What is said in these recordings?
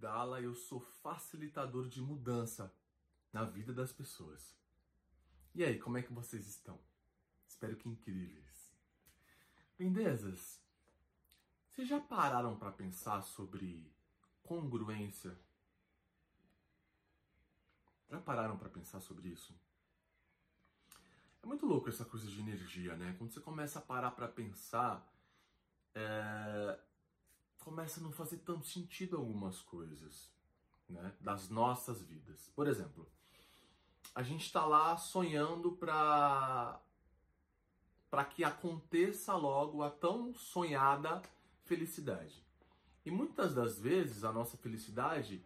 Abdala, eu sou facilitador de mudança na vida das pessoas. E aí, como é que vocês estão? Espero que incríveis. Lindezas, vocês já pararam para pensar sobre congruência? Já pararam para pensar sobre isso? É muito louco essa coisa de energia, né? Quando você começa a parar para pensar, é... começa a não fazer tanto sentido algumas coisas, né? Das nossas vidas. Por exemplo, a gente está lá sonhando para para que aconteça logo a tão sonhada felicidade. E muitas das vezes a nossa felicidade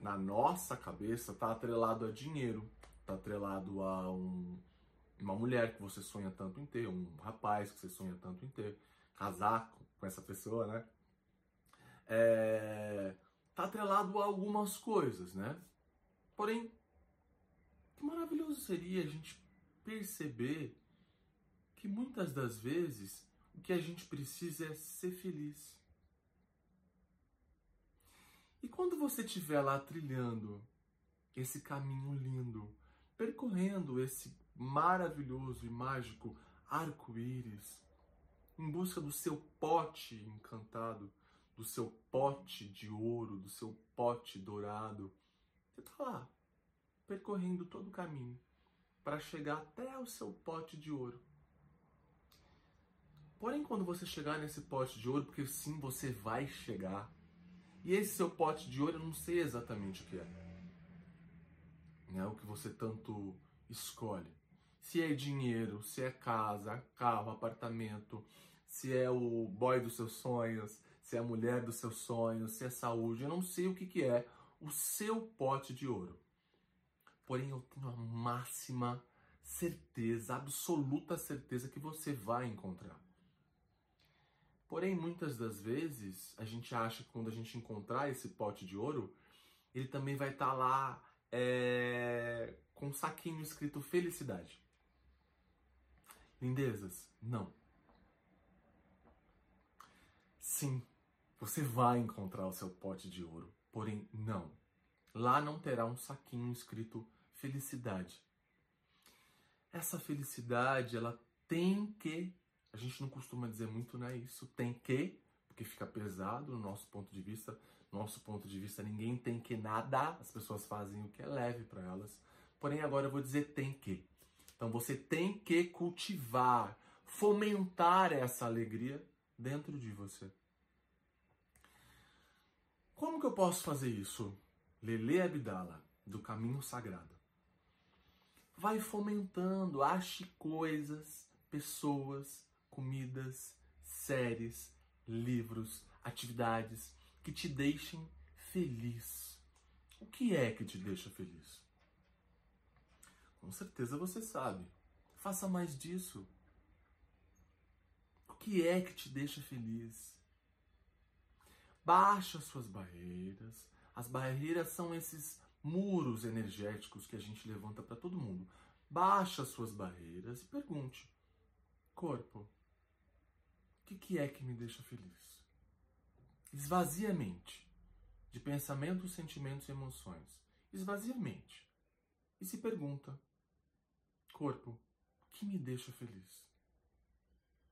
na nossa cabeça está atrelado a dinheiro, está atrelado a um, uma mulher que você sonha tanto em ter, um rapaz que você sonha tanto em ter, casar com essa pessoa, né? É, tá atrelado a algumas coisas, né? Porém, que maravilhoso seria a gente perceber que muitas das vezes o que a gente precisa é ser feliz. E quando você estiver lá trilhando esse caminho lindo, percorrendo esse maravilhoso e mágico arco-íris, em busca do seu pote encantado, do seu pote de ouro, do seu pote dourado, você está lá, percorrendo todo o caminho para chegar até o seu pote de ouro. Porém, quando você chegar nesse pote de ouro, porque sim, você vai chegar, e esse seu pote de ouro, eu não sei exatamente o que é. Né? O que você tanto escolhe. Se é dinheiro, se é casa, carro, apartamento, se é o boy dos seus sonhos, se é a mulher dos seus sonhos, se é saúde, eu não sei o que, que é o seu pote de ouro porém eu tenho a máxima certeza, absoluta certeza que você vai encontrar. Porém, muitas das vezes, a gente acha que quando a gente encontrar esse pote de ouro, ele também vai estar tá lá é, com um saquinho escrito felicidade. Lindezas, não. Sim, você vai encontrar o seu pote de ouro, porém não. Lá não terá um saquinho escrito felicidade. Essa felicidade, ela tem que, a gente não costuma dizer muito, né, isso, tem que, porque fica pesado no nosso ponto de vista. Nosso ponto de vista, ninguém tem que nada, as pessoas fazem o que é leve para elas. Porém, agora eu vou dizer tem que. Então você tem que cultivar, fomentar essa alegria dentro de você. Como que eu posso fazer isso? Lele Abdala, do Caminho Sagrado vai fomentando, ache coisas, pessoas, comidas, séries, livros, atividades que te deixem feliz. O que é que te deixa feliz? Com certeza você sabe. Faça mais disso. O que é que te deixa feliz? Baixa suas barreiras. As barreiras são esses muros energéticos que a gente levanta para todo mundo. Baixa suas barreiras e pergunte: corpo, o que, que é que me deixa feliz? Esvazia a mente de pensamentos, sentimentos e emoções. Esvazia a mente e se pergunta: corpo, o que me deixa feliz?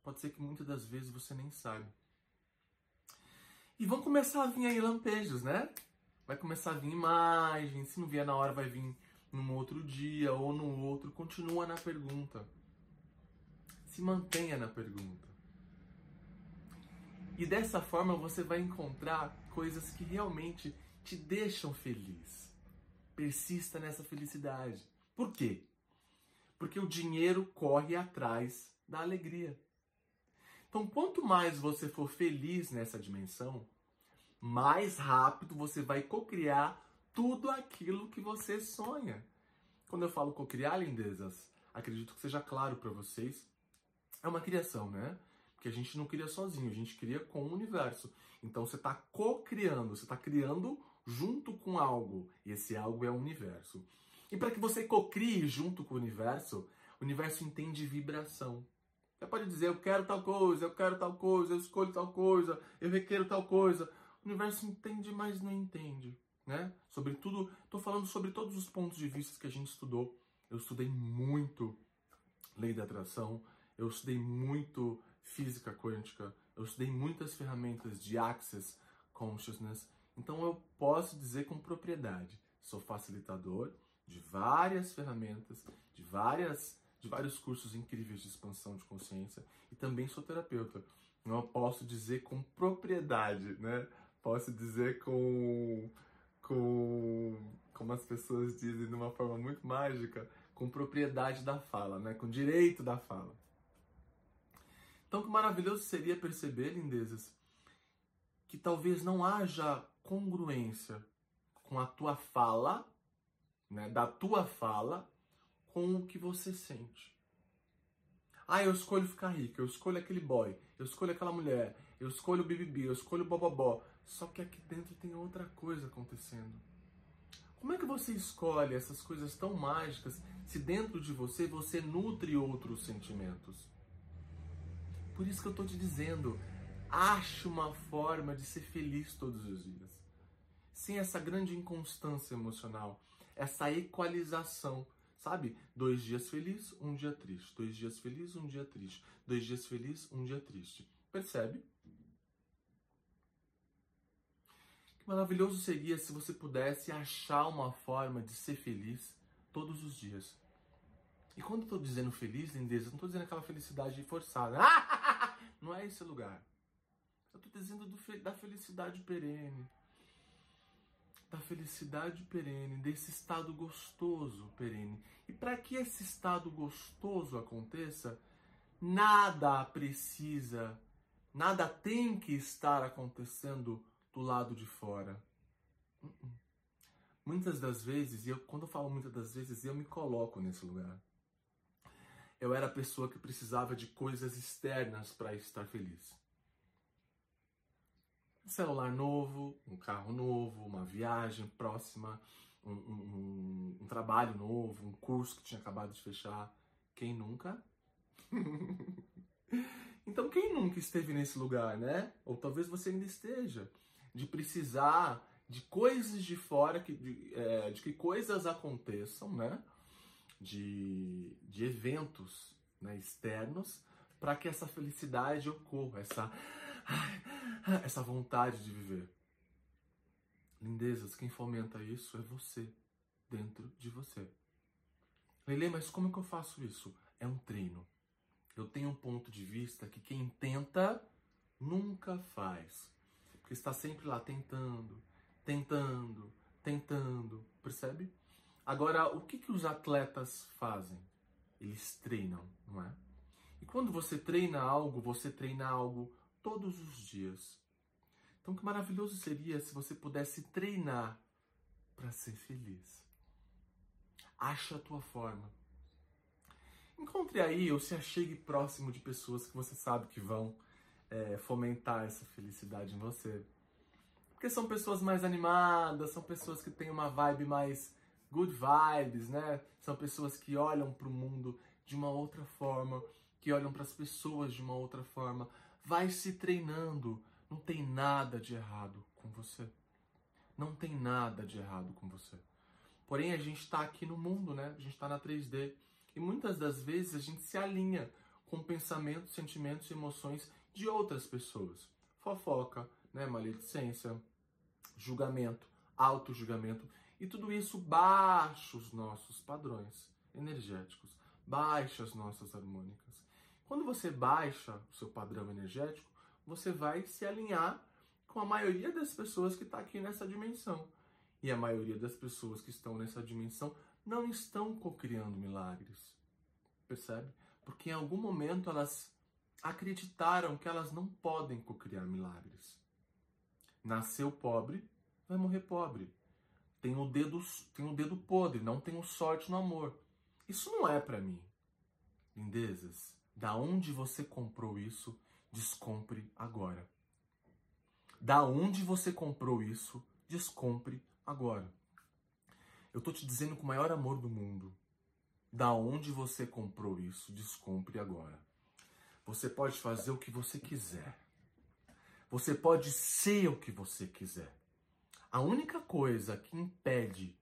Pode ser que muitas das vezes você nem saiba. E vão começar a vir aí lampejos, né? vai começar a vir imagem, se não vier na hora vai vir num outro dia ou no outro, continua na pergunta. Se mantenha na pergunta. E dessa forma você vai encontrar coisas que realmente te deixam feliz. Persista nessa felicidade. Por quê? Porque o dinheiro corre atrás da alegria. Então, quanto mais você for feliz nessa dimensão, mais rápido você vai cocriar tudo aquilo que você sonha. Quando eu falo cocriar, lindezas, acredito que seja claro para vocês, é uma criação, né? Porque a gente não cria sozinho, a gente cria com o universo. Então você está co-criando, você está criando junto com algo. E esse algo é o universo. E para que você cocrie junto com o universo, o universo entende vibração. Você pode dizer, eu quero tal coisa, eu quero tal coisa, eu escolho tal coisa, eu requero tal coisa. O universo entende, mas não entende, né? Sobretudo, estou falando sobre todos os pontos de vista que a gente estudou. Eu estudei muito lei da atração, eu estudei muito física quântica, eu estudei muitas ferramentas de Access Consciousness, então eu posso dizer com propriedade, sou facilitador de várias ferramentas, de várias de vários cursos incríveis de expansão de consciência e também sou terapeuta. Eu posso dizer com propriedade, né? Posso dizer com com como as pessoas dizem de uma forma muito mágica, com propriedade da fala, né? Com direito da fala. Então, que maravilhoso seria perceber, lindezas, que talvez não haja congruência com a tua fala, né, da tua fala, com o que você sente. Ah, eu escolho ficar rico, eu escolho aquele boy, eu escolho aquela mulher, eu escolho o BBB, eu escolho o bobobó. Só que aqui dentro tem outra coisa acontecendo. Como é que você escolhe essas coisas tão mágicas se dentro de você você nutre outros sentimentos? Por isso que eu estou te dizendo, ache uma forma de ser feliz todos os dias. Sem essa grande inconstância emocional, essa equalização, sabe? Dois dias feliz, um dia triste. Dois dias feliz, um dia triste. Dois dias feliz, um dia triste. Percebe? Que maravilhoso seria se você pudesse achar uma forma de ser feliz todos os dias. E quando eu estou dizendo feliz, lindeza, eu não estou dizendo aquela felicidade forçada. não é esse lugar. Eu estou dizendo do, da felicidade perene. Da felicidade perene, desse estado gostoso perene. E para que esse estado gostoso aconteça, nada precisa, nada tem que estar acontecendo do lado de fora. Uh -uh. Muitas das vezes, e eu, quando eu falo muitas das vezes, eu me coloco nesse lugar eu era a pessoa que precisava de coisas externas para estar feliz. Um celular novo, um carro novo, uma viagem próxima, um, um, um trabalho novo, um curso que tinha acabado de fechar. Quem nunca? então, quem nunca esteve nesse lugar, né? Ou talvez você ainda esteja, de precisar de coisas de fora, que, de, é, de que coisas aconteçam, né? de, de eventos né, externos para que essa felicidade ocorra, essa, essa vontade de viver. Lindezas, quem fomenta isso é você, dentro de você. Lele, mas como que eu faço isso? É um treino. Eu tenho um ponto de vista que quem tenta nunca faz. Porque está sempre lá tentando, tentando, tentando, percebe? Agora, o que, que os atletas fazem? Eles treinam, não é? E quando você treina algo, você treina algo todos os dias. Então, que maravilhoso seria se você pudesse treinar para ser feliz. Acha a tua forma. Encontre aí ou se achegue próximo de pessoas que você sabe que vão é, fomentar essa felicidade em você. Porque são pessoas mais animadas, são pessoas que têm uma vibe mais good vibes, né? São pessoas que olham para o mundo de uma outra forma, que olham para as pessoas de uma outra forma. Vai se treinando. Não tem nada de errado com você. Não tem nada de errado com você. Porém, a gente está aqui no mundo, né? A gente está na 3D. E muitas das vezes a gente se alinha com pensamentos, sentimentos e emoções de outras pessoas. Fofoca, né? maledicência, julgamento, auto-julgamento. E tudo isso baixa os nossos padrões energéticos, baixa as nossas harmônicas. Quando você baixa o seu padrão energético, você vai se alinhar com a maioria das pessoas que está aqui nessa dimensão. E a maioria das pessoas que estão nessa dimensão não estão cocriando milagres. Percebe? Porque em algum momento elas acreditaram que elas não podem cocriar milagres. Nasceu pobre, vai morrer pobre tem o dedo, tem o dedo podre, não tenho sorte no amor. Isso não é para mim. Lindezas, da onde você comprou isso, descompre agora. Da onde você comprou isso, descompre agora. Eu tô te dizendo com o maior amor do mundo. Da onde você comprou isso, descompre agora. Você pode fazer o que você quiser. Você pode ser o que você quiser. A única coisa que impede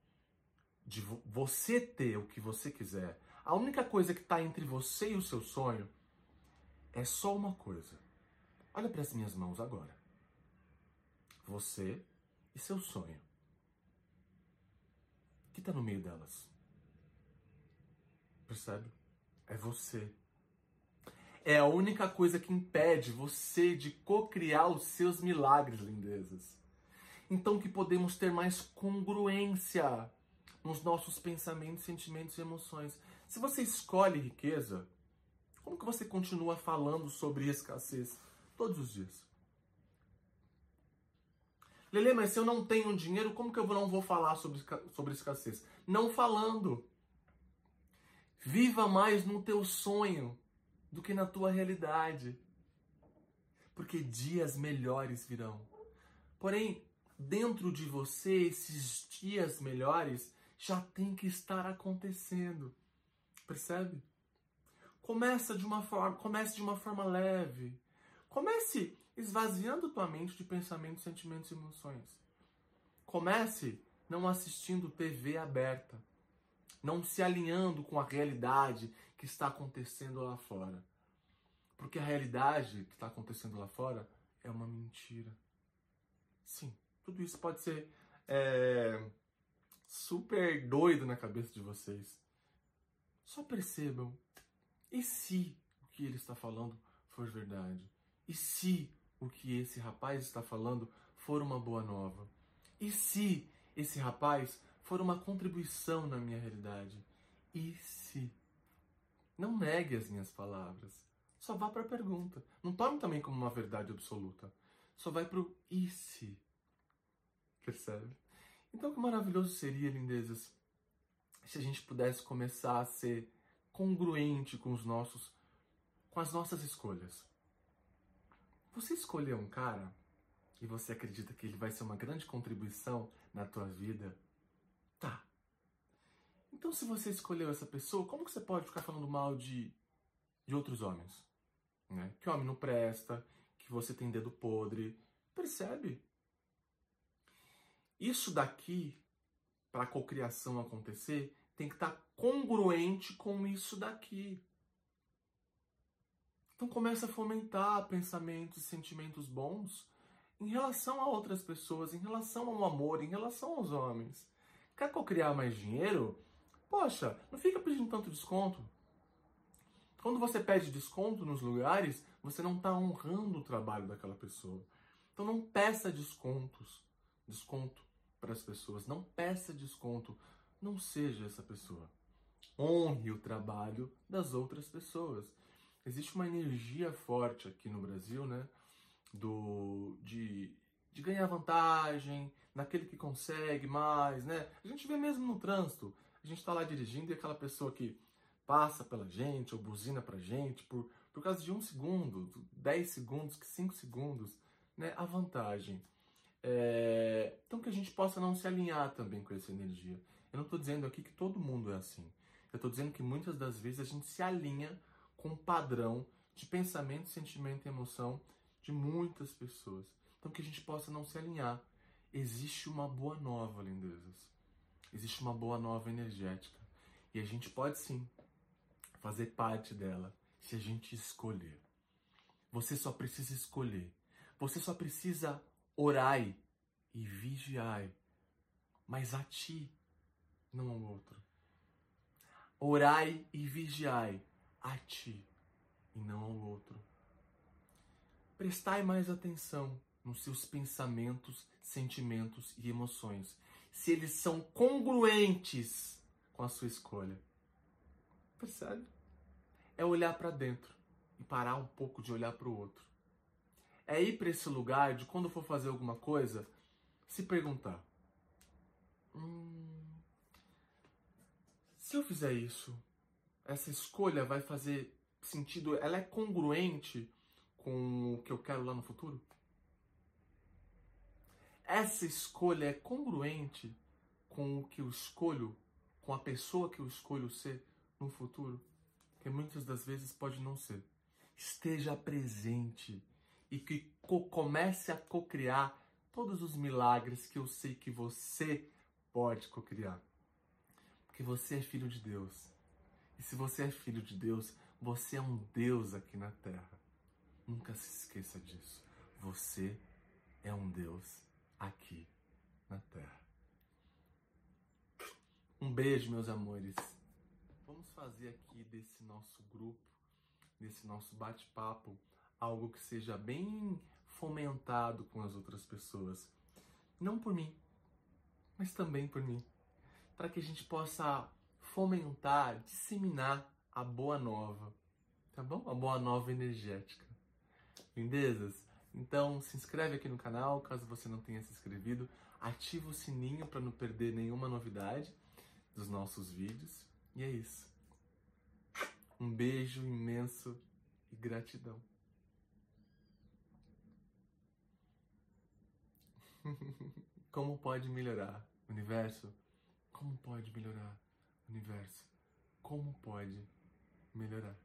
de você ter o que você quiser, a única coisa que está entre você e o seu sonho é só uma coisa. Olha para as minhas mãos agora. Você e seu sonho. O que está no meio delas? Percebe? É você. É a única coisa que impede você de co-criar os seus milagres, lindezas. Então que podemos ter mais congruência nos nossos pensamentos, sentimentos e emoções. Se você escolhe riqueza, como que você continua falando sobre escassez todos os dias? Lele, mas se eu não tenho dinheiro, como que eu não vou falar sobre, sobre escassez? Não falando. Viva mais no teu sonho do que na tua realidade. Porque dias melhores virão. Porém, dentro de você, esses dias melhores já tem que estar acontecendo. Percebe? Começa de uma forma, comece de uma forma leve. Comece esvaziando tua mente de pensamentos, sentimentos e emoções. Comece não assistindo TV aberta, não se alinhando com a realidade que está acontecendo lá fora. Porque a realidade que está acontecendo lá fora é uma mentira. Sim, tudo isso pode ser é, super doido na cabeça de vocês. Só percebam. E se o que ele está falando for verdade? E se o que esse rapaz está falando for uma boa nova? E se esse rapaz for uma contribuição na minha realidade? E se? Não negue as minhas palavras. Só vá para a pergunta. Não tome também como uma verdade absoluta. Só vai para o e se. Percebe? Então, que maravilhoso seria, lindezas, se a gente pudesse começar a ser congruente com os nossos, com as nossas escolhas. Você escolheu um cara e você acredita que ele vai ser uma grande contribuição na tua vida? Então, se você escolheu essa pessoa, como que você pode ficar falando mal de, de outros homens? Né? Que homem não presta, que você tem dedo podre. Percebe? Isso daqui, para a cocriação acontecer, tem que estar tá congruente com isso daqui. Então começa a fomentar pensamentos e sentimentos bons em relação a outras pessoas, em relação ao amor, em relação aos homens. Quer cocriar mais dinheiro? Poxa, não fica pedindo tanto desconto. Quando você pede desconto nos lugares, você não está honrando o trabalho daquela pessoa. Então não peça descontos. Desconto para as pessoas. Não peça desconto. Não seja essa pessoa. Honre o trabalho das outras pessoas. Existe uma energia forte aqui no Brasil, né? Do, de, de ganhar vantagem, naquele que consegue mais, né? A gente vê mesmo no trânsito. A gente está lá dirigindo e aquela pessoa que passa pela gente ou buzina pra gente por, por causa de um segundo, 10 segundos, 5 segundos, né? A vantagem. É... Então que a gente possa não se alinhar também com essa energia. Eu não estou dizendo aqui que todo mundo é assim. Eu estou dizendo que muitas das vezes a gente se alinha com o padrão de pensamento, sentimento e emoção de muitas pessoas. Então que a gente possa não se alinhar. Existe uma boa nova, lindezas. Existe uma boa nova energética. E a gente pode sim fazer parte dela se a gente escolher. Você só precisa escolher. Você só precisa Orai e vigiai, mas a ti, não ao outro. Orai e vigiai a ti e não ao outro. Prestai mais atenção nos seus pensamentos, sentimentos e emoções, se eles são congruentes com a sua escolha. Percebe? É olhar para dentro e parar um pouco de olhar para o outro é ir para esse lugar de quando for fazer alguma coisa, se perguntar: hum, se eu fizer isso, essa escolha vai fazer sentido? Ela é congruente com o que eu quero lá no futuro? Essa escolha é congruente com o que eu escolho, com a pessoa que eu escolho ser no futuro? Que muitas das vezes pode não ser. Esteja presente e que comece a cocriar todos os milagres que eu sei que você pode cocriar. Porque você é filho de Deus. E se você é filho de Deus, você é um Deus aqui na terra. Nunca se esqueça disso. Você é um Deus aqui na terra. Um beijo, meus amores. Vamos fazer aqui desse nosso grupo, desse nosso bate-papo, algo que seja bem fomentado com as outras pessoas. Não por mim, mas também por mim. Para que a gente possa fomentar, disseminar a boa nova, tá bom? A boa nova energética. Lindezas? Então se inscreve aqui no canal, caso você não tenha se inscrevido, ativa o sininho para não perder nenhuma novidade dos nossos vídeos. E é isso. Um beijo imenso e gratidão. Como pode melhorar? Universo, como pode melhorar? Universo, como pode melhorar?